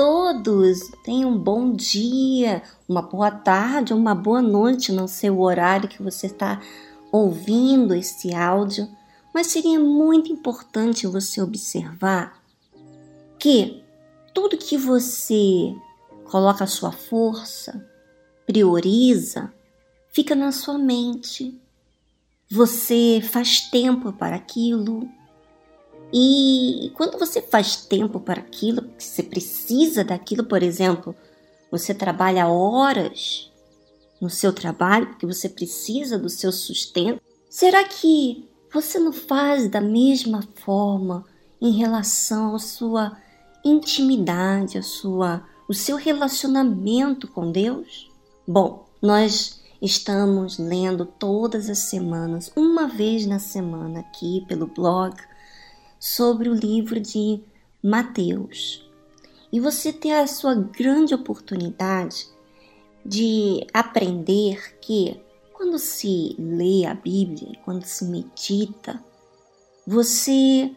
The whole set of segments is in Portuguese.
todos! Tenham um bom dia, uma boa tarde, uma boa noite, não sei o horário que você está ouvindo este áudio, mas seria muito importante você observar que tudo que você coloca a sua força, prioriza, fica na sua mente. Você faz tempo para aquilo. E quando você faz tempo para aquilo, você precisa daquilo, por exemplo, você trabalha horas no seu trabalho porque você precisa do seu sustento, será que você não faz da mesma forma em relação à sua intimidade, a sua, o seu relacionamento com Deus? Bom, nós estamos lendo todas as semanas, uma vez na semana aqui pelo blog, sobre o livro de Mateus. E você tem a sua grande oportunidade de aprender que quando se lê a Bíblia, quando se medita, você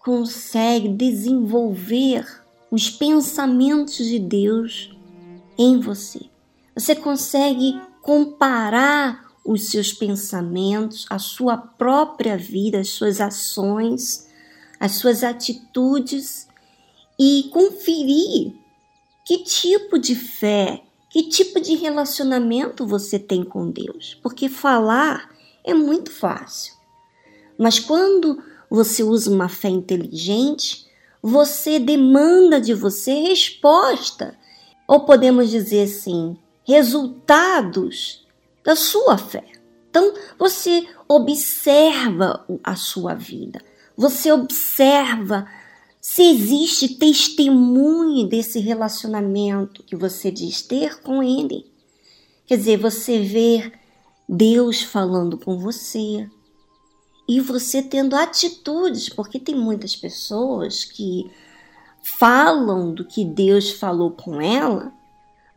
consegue desenvolver os pensamentos de Deus em você. Você consegue comparar os seus pensamentos, a sua própria vida, as suas ações, as suas atitudes e conferir que tipo de fé, que tipo de relacionamento você tem com Deus. Porque falar é muito fácil. Mas quando você usa uma fé inteligente, você demanda de você resposta, ou podemos dizer assim, resultados da sua fé. Então, você observa a sua vida, você observa se existe testemunho desse relacionamento que você diz ter com Ele. Quer dizer, você vê Deus falando com você, e você tendo atitudes, porque tem muitas pessoas que falam do que Deus falou com ela,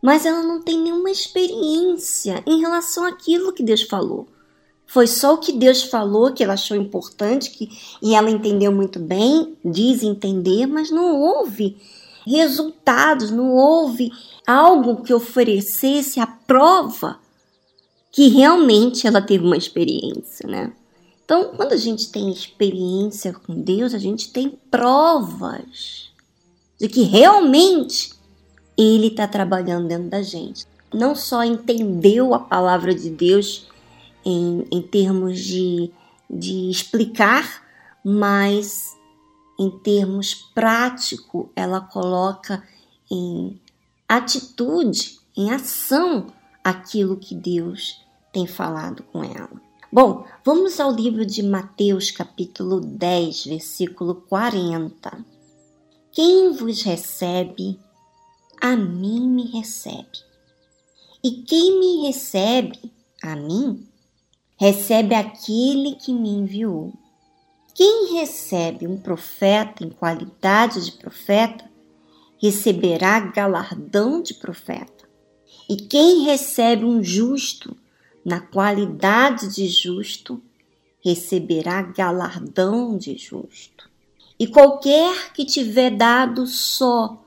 mas ela não tem nenhuma experiência em relação àquilo que Deus falou. Foi só o que Deus falou que ela achou importante que, e ela entendeu muito bem, diz entender, mas não houve resultados, não houve algo que oferecesse a prova que realmente ela teve uma experiência, né? Então, quando a gente tem experiência com Deus, a gente tem provas de que realmente Ele está trabalhando dentro da gente. Não só entendeu a palavra de Deus em, em termos de, de explicar, mas em termos prático, ela coloca em atitude, em ação, aquilo que Deus tem falado com ela. Bom, vamos ao livro de Mateus, capítulo 10, versículo 40. Quem vos recebe, a mim me recebe. E quem me recebe, a mim, recebe aquele que me enviou. Quem recebe um profeta em qualidade de profeta, receberá galardão de profeta. E quem recebe um justo, na qualidade de justo, receberá galardão de justo. E qualquer que tiver dado só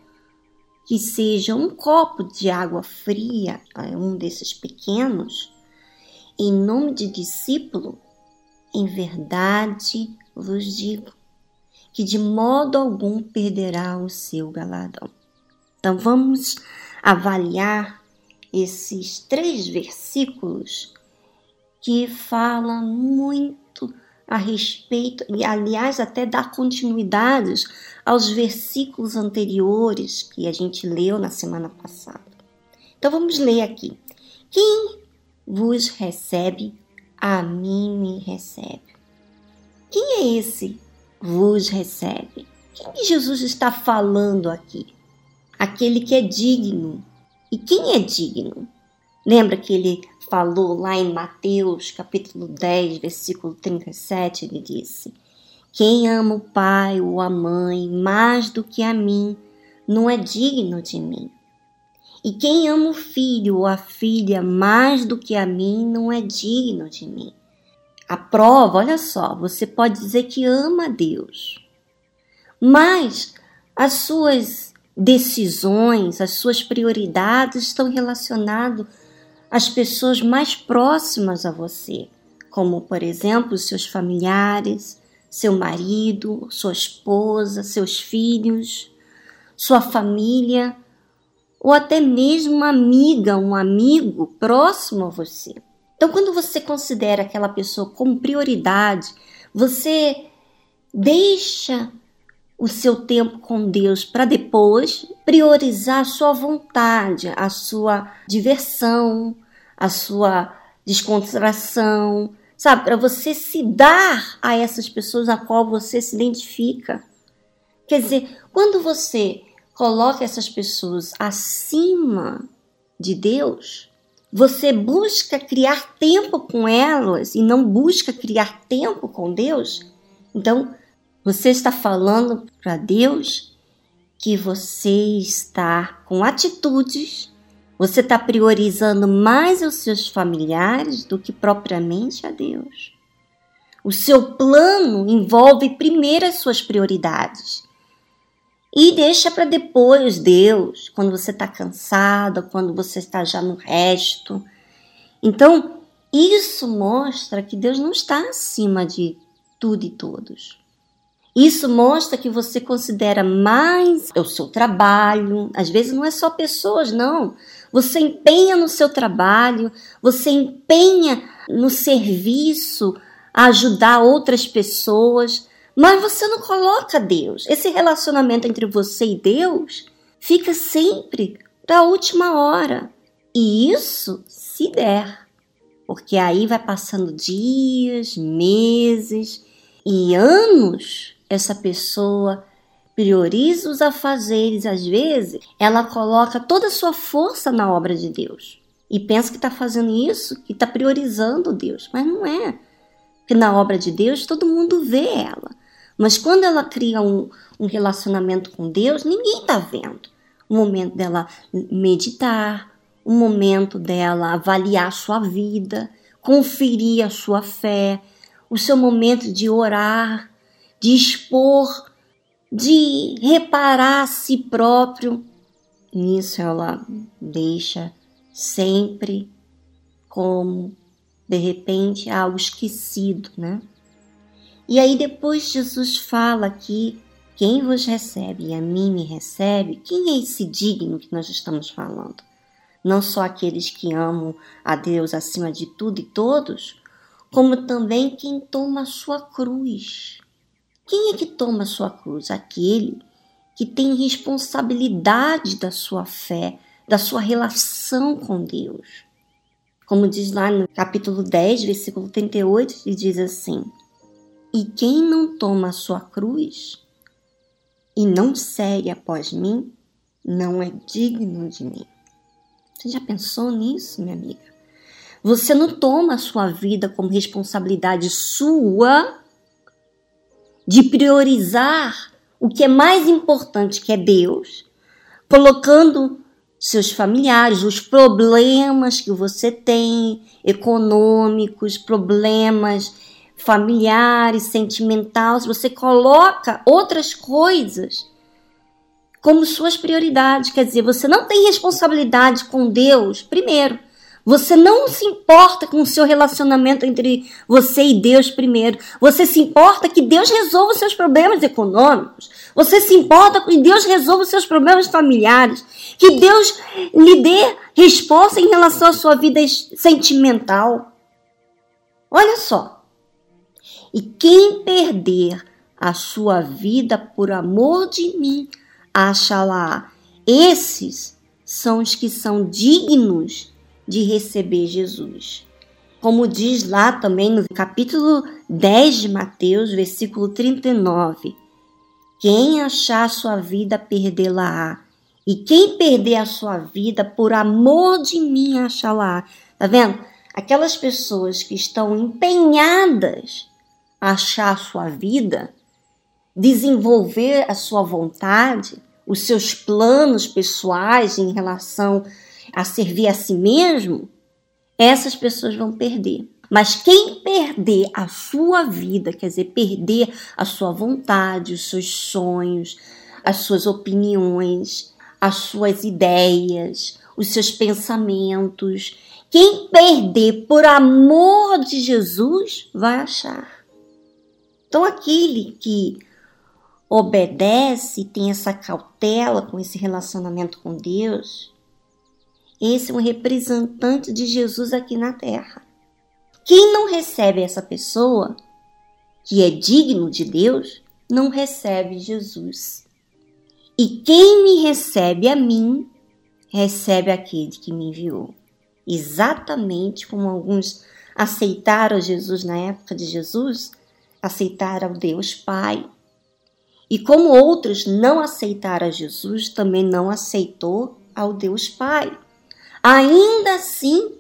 que seja um copo de água fria a um desses pequenos, em nome de discípulo, em verdade vos digo que de modo algum perderá o seu galardão. Então vamos avaliar esses três versículos que falam muito a respeito, e aliás, até dá continuidades aos versículos anteriores que a gente leu na semana passada. Então vamos ler aqui. Quem vos recebe, a mim me recebe. Quem é esse vos recebe? Quem Jesus está falando aqui? Aquele que é digno e quem é digno? Lembra que ele falou lá em Mateus, capítulo 10, versículo 37, ele disse: Quem ama o pai ou a mãe mais do que a mim, não é digno de mim. E quem ama o filho ou a filha mais do que a mim, não é digno de mim. A prova, olha só, você pode dizer que ama a Deus, mas as suas decisões, as suas prioridades estão relacionadas às pessoas mais próximas a você, como, por exemplo, seus familiares, seu marido, sua esposa, seus filhos, sua família, ou até mesmo uma amiga, um amigo próximo a você. Então, quando você considera aquela pessoa como prioridade, você deixa o seu tempo com Deus para depois priorizar a sua vontade, a sua diversão, a sua descontração, sabe? Para você se dar a essas pessoas a qual você se identifica. Quer dizer, quando você coloca essas pessoas acima de Deus, você busca criar tempo com elas e não busca criar tempo com Deus, então você está falando para Deus que você está com atitudes, você está priorizando mais os seus familiares do que propriamente a Deus. O seu plano envolve primeiro as suas prioridades. E deixa para depois Deus, quando você está cansada, quando você está já no resto. Então, isso mostra que Deus não está acima de tudo e todos. Isso mostra que você considera mais o seu trabalho, às vezes não é só pessoas, não. Você empenha no seu trabalho, você empenha no serviço, a ajudar outras pessoas, mas você não coloca Deus. Esse relacionamento entre você e Deus fica sempre para a última hora. E isso se der, porque aí vai passando dias, meses e anos essa pessoa prioriza os afazeres, às vezes, ela coloca toda a sua força na obra de Deus. E pensa que está fazendo isso, que está priorizando Deus. Mas não é. Porque na obra de Deus todo mundo vê ela. Mas quando ela cria um, um relacionamento com Deus, ninguém está vendo. O momento dela meditar, o momento dela avaliar a sua vida, conferir a sua fé, o seu momento de orar, de expor, de reparar a si próprio. Nisso ela deixa sempre como de repente algo esquecido, né? E aí depois Jesus fala que quem vos recebe e a mim me recebe, quem é esse digno que nós estamos falando? Não só aqueles que amam a Deus acima de tudo e todos, como também quem toma a sua cruz. Quem é que toma a sua cruz? Aquele que tem responsabilidade da sua fé, da sua relação com Deus. Como diz lá no capítulo 10, versículo 38, ele diz assim: E quem não toma a sua cruz e não segue após mim, não é digno de mim. Você já pensou nisso, minha amiga? Você não toma a sua vida como responsabilidade sua de priorizar o que é mais importante, que é Deus, colocando seus familiares, os problemas que você tem, econômicos, problemas familiares, sentimentais, você coloca outras coisas como suas prioridades. Quer dizer, você não tem responsabilidade com Deus, primeiro. Você não se importa com o seu relacionamento entre você e Deus primeiro. Você se importa que Deus resolva os seus problemas econômicos. Você se importa que Deus resolva os seus problemas familiares. Que Deus lhe dê resposta em relação à sua vida sentimental. Olha só. E quem perder a sua vida por amor de mim, acha lá. Esses são os que são dignos de receber Jesus. Como diz lá também no capítulo 10 de Mateus, versículo 39: Quem achar sua vida, perdê-la-á. E quem perder a sua vida por amor de mim, achará. Tá vendo? Aquelas pessoas que estão empenhadas achar a sua vida, desenvolver a sua vontade, os seus planos pessoais em relação a servir a si mesmo, essas pessoas vão perder. Mas quem perder a sua vida, quer dizer, perder a sua vontade, os seus sonhos, as suas opiniões, as suas ideias, os seus pensamentos. Quem perder por amor de Jesus vai achar. Então, aquele que obedece, tem essa cautela com esse relacionamento com Deus, esse é um representante de Jesus aqui na terra. Quem não recebe essa pessoa, que é digno de Deus, não recebe Jesus. E quem me recebe a mim, recebe aquele que me enviou. Exatamente como alguns aceitaram Jesus na época de Jesus, aceitaram Deus Pai. E como outros não aceitaram Jesus, também não aceitou ao Deus Pai. Ainda assim,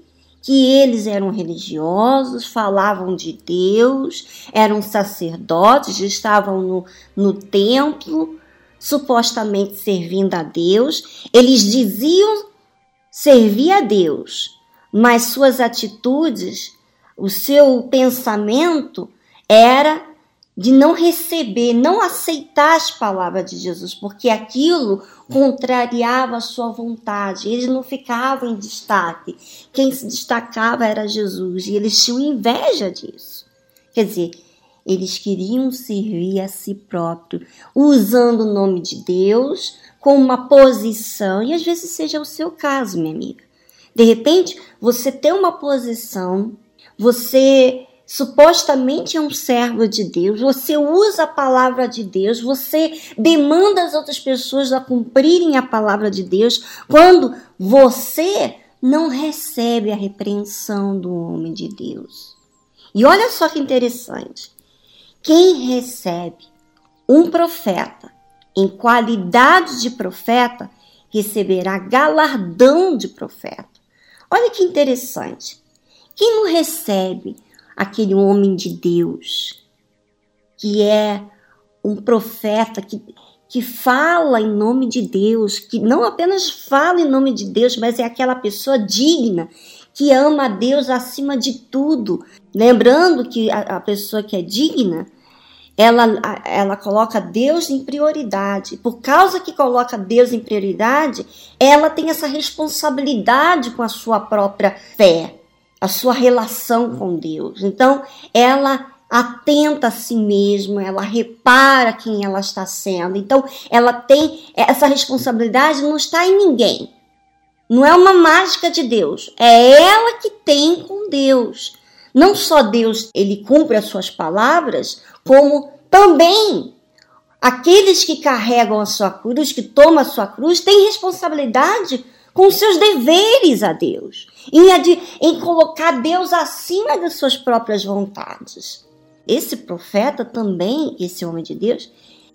que eles eram religiosos, falavam de Deus, eram sacerdotes, estavam no, no templo, supostamente servindo a Deus. Eles diziam servir a Deus, mas suas atitudes, o seu pensamento era de não receber, não aceitar as palavras de Jesus, porque aquilo contrariava a sua vontade. Eles não ficavam em destaque. Quem se destacava era Jesus e eles tinham inveja disso. Quer dizer, eles queriam servir a si próprio, usando o nome de Deus com uma posição, e às vezes seja o seu caso, minha amiga. De repente, você tem uma posição, você supostamente é um servo de Deus, você usa a palavra de Deus, você demanda as outras pessoas a cumprirem a palavra de Deus, quando você não recebe a repreensão do homem de Deus. E olha só que interessante. Quem recebe um profeta em qualidade de profeta receberá galardão de profeta. Olha que interessante. Quem não recebe aquele homem de Deus, que é um profeta que, que fala em nome de Deus, que não apenas fala em nome de Deus, mas é aquela pessoa digna, que ama a Deus acima de tudo. Lembrando que a, a pessoa que é digna, ela, ela coloca Deus em prioridade. Por causa que coloca Deus em prioridade, ela tem essa responsabilidade com a sua própria fé, a sua relação com Deus. Então, ela atenta a si mesma, ela repara quem ela está sendo. Então, ela tem essa responsabilidade, não está em ninguém. Não é uma mágica de Deus, é ela que tem com Deus. Não só Deus, ele cumpre as suas palavras, como também aqueles que carregam a sua cruz, que tomam a sua cruz, têm responsabilidade com seus deveres a Deus, em, em colocar Deus acima das suas próprias vontades. Esse profeta também, esse homem de Deus,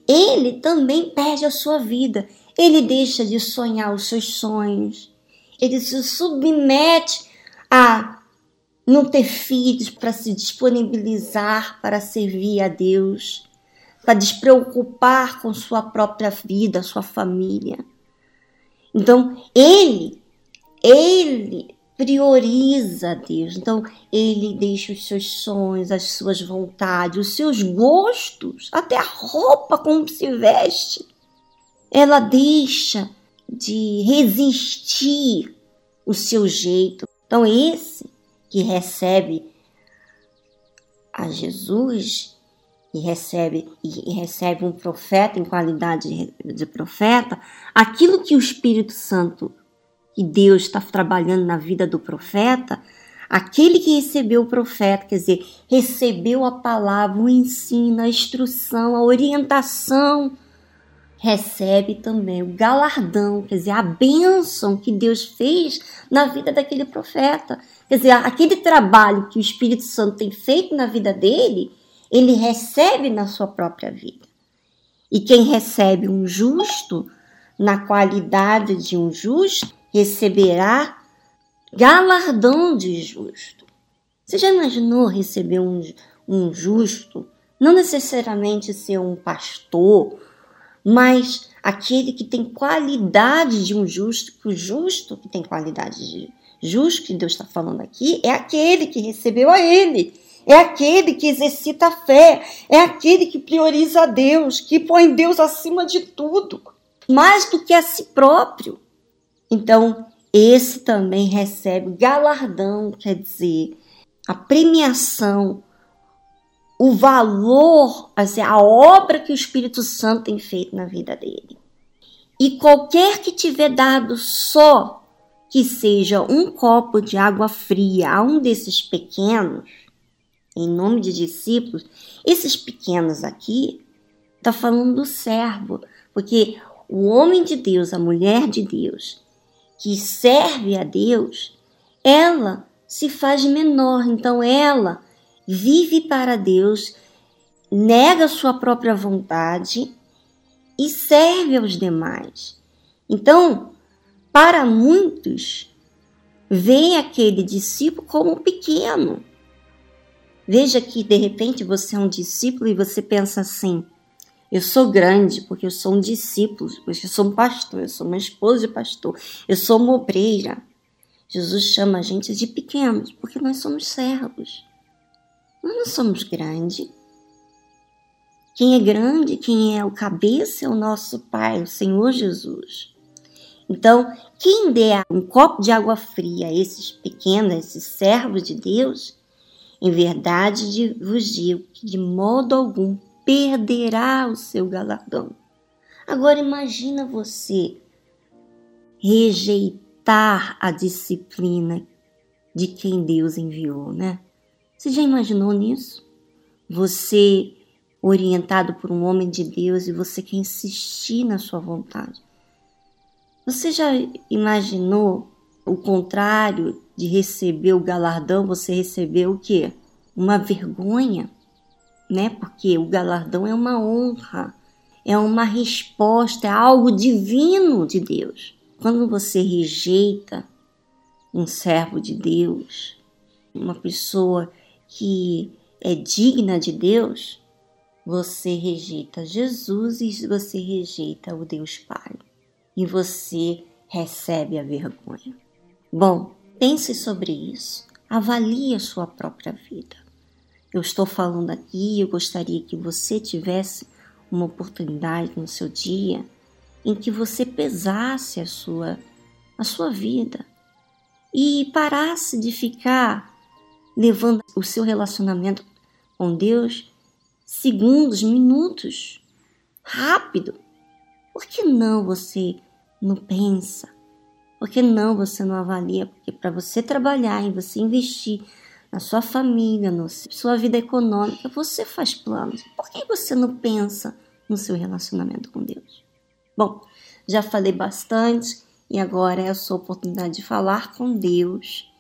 ele também perde a sua vida. Ele deixa de sonhar os seus sonhos. Ele se submete a não ter filhos para se disponibilizar para servir a Deus, para despreocupar com sua própria vida, sua família. Então, ele, ele prioriza Deus. Então, ele deixa os seus sonhos, as suas vontades, os seus gostos, até a roupa como se veste. Ela deixa de resistir o seu jeito. Então, esse que recebe a Jesus e recebe e recebe um profeta em qualidade de, profeta, aquilo que o Espírito Santo e Deus está trabalhando na vida do profeta, aquele que recebeu o profeta, quer dizer, recebeu a palavra, o ensino, a instrução, a orientação recebe também o galardão, quer dizer, a bênção que Deus fez na vida daquele profeta. Quer dizer, aquele trabalho que o Espírito Santo tem feito na vida dele, ele recebe na sua própria vida. E quem recebe um justo, na qualidade de um justo, receberá galardão de justo. Você já imaginou receber um, um justo? Não necessariamente ser um pastor mas aquele que tem qualidade de um justo, que o justo que tem qualidade de justo que Deus está falando aqui é aquele que recebeu a ele, é aquele que exercita a fé, é aquele que prioriza a Deus, que põe Deus acima de tudo, mais do que a si próprio. Então, esse também recebe galardão, quer dizer, a premiação, o valor, assim, a obra que o Espírito Santo tem feito na vida dele. E qualquer que tiver dado só que seja um copo de água fria a um desses pequenos, em nome de discípulos, esses pequenos aqui, está falando do servo, porque o homem de Deus, a mulher de Deus, que serve a Deus, ela se faz menor, então ela vive para Deus, nega sua própria vontade e serve aos demais. Então, para muitos, vê aquele discípulo como pequeno. Veja que de repente você é um discípulo e você pensa assim: eu sou grande porque eu sou um discípulo, porque eu sou um pastor, eu sou uma esposa de pastor, eu sou uma obreira. Jesus chama a gente de pequenos porque nós somos servos. Nós não somos grandes. Quem é grande, quem é o cabeça é o nosso Pai, o Senhor Jesus. Então, quem der um copo de água fria a esses pequenos, a esses servos de Deus, em verdade vos digo que de modo algum perderá o seu galardão. Agora imagina você rejeitar a disciplina de quem Deus enviou, né? Você já imaginou nisso? Você orientado por um homem de Deus e você quer insistir na sua vontade. Você já imaginou o contrário de receber o galardão, você recebeu o quê? Uma vergonha, né? Porque o galardão é uma honra, é uma resposta, é algo divino de Deus. Quando você rejeita um servo de Deus, uma pessoa que é digna de Deus, você rejeita Jesus e você rejeita o Deus Pai. E você recebe a vergonha. Bom, Pense sobre isso. Avalie a sua própria vida. Eu estou falando aqui, eu gostaria que você tivesse uma oportunidade no seu dia em que você pesasse a sua a sua vida e parasse de ficar levando o seu relacionamento com Deus segundos, minutos, rápido. Por que não você não pensa por que não você não avalia? Porque para você trabalhar e você investir na sua família, na sua vida econômica, você faz planos. Por que você não pensa no seu relacionamento com Deus? Bom, já falei bastante e agora é a sua oportunidade de falar com Deus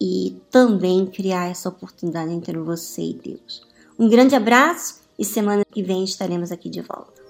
e também criar essa oportunidade entre você e Deus. Um grande abraço e semana que vem estaremos aqui de volta.